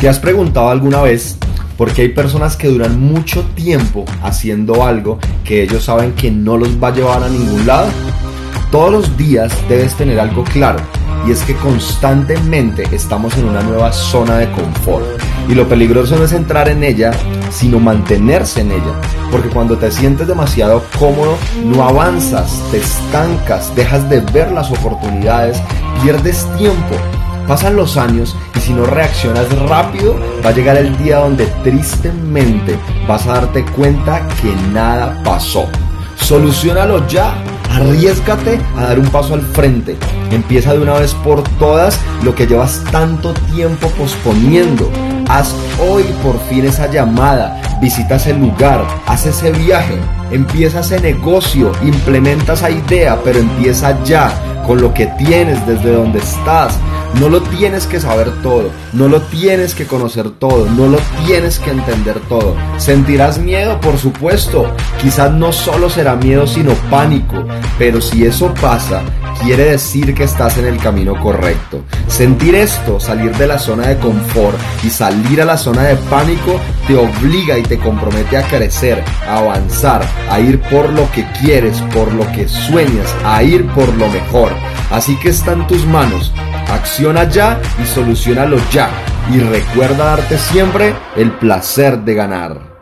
¿Te has preguntado alguna vez por qué hay personas que duran mucho tiempo haciendo algo que ellos saben que no los va a llevar a ningún lado? Todos los días debes tener algo claro y es que constantemente estamos en una nueva zona de confort. Y lo peligroso no es entrar en ella, sino mantenerse en ella. Porque cuando te sientes demasiado cómodo, no avanzas, te estancas, dejas de ver las oportunidades, pierdes tiempo Pasan los años y si no reaccionas rápido, va a llegar el día donde tristemente vas a darte cuenta que nada pasó. Solucionalo ya. Arriesgate a dar un paso al frente. Empieza de una vez por todas lo que llevas tanto tiempo posponiendo. Haz hoy por fin esa llamada, visita ese lugar, haz ese viaje, empieza ese negocio, implementa esa idea, pero empieza ya con lo que tienes desde donde estás. No lo tienes que saber todo, no lo tienes que conocer todo, no lo tienes que entender todo. Sentirás miedo, por supuesto. Quizás no solo será miedo, sino pánico. Pero si eso pasa, quiere decir que estás en el camino correcto. Sentir esto, salir de la zona de confort y salir a la zona de pánico, te obliga y te compromete a crecer, a avanzar, a ir por lo que quieres, por lo que sueñas, a ir por lo mejor. Así que está en tus manos Acciona ya y solucionalo ya. Y recuerda darte siempre el placer de ganar.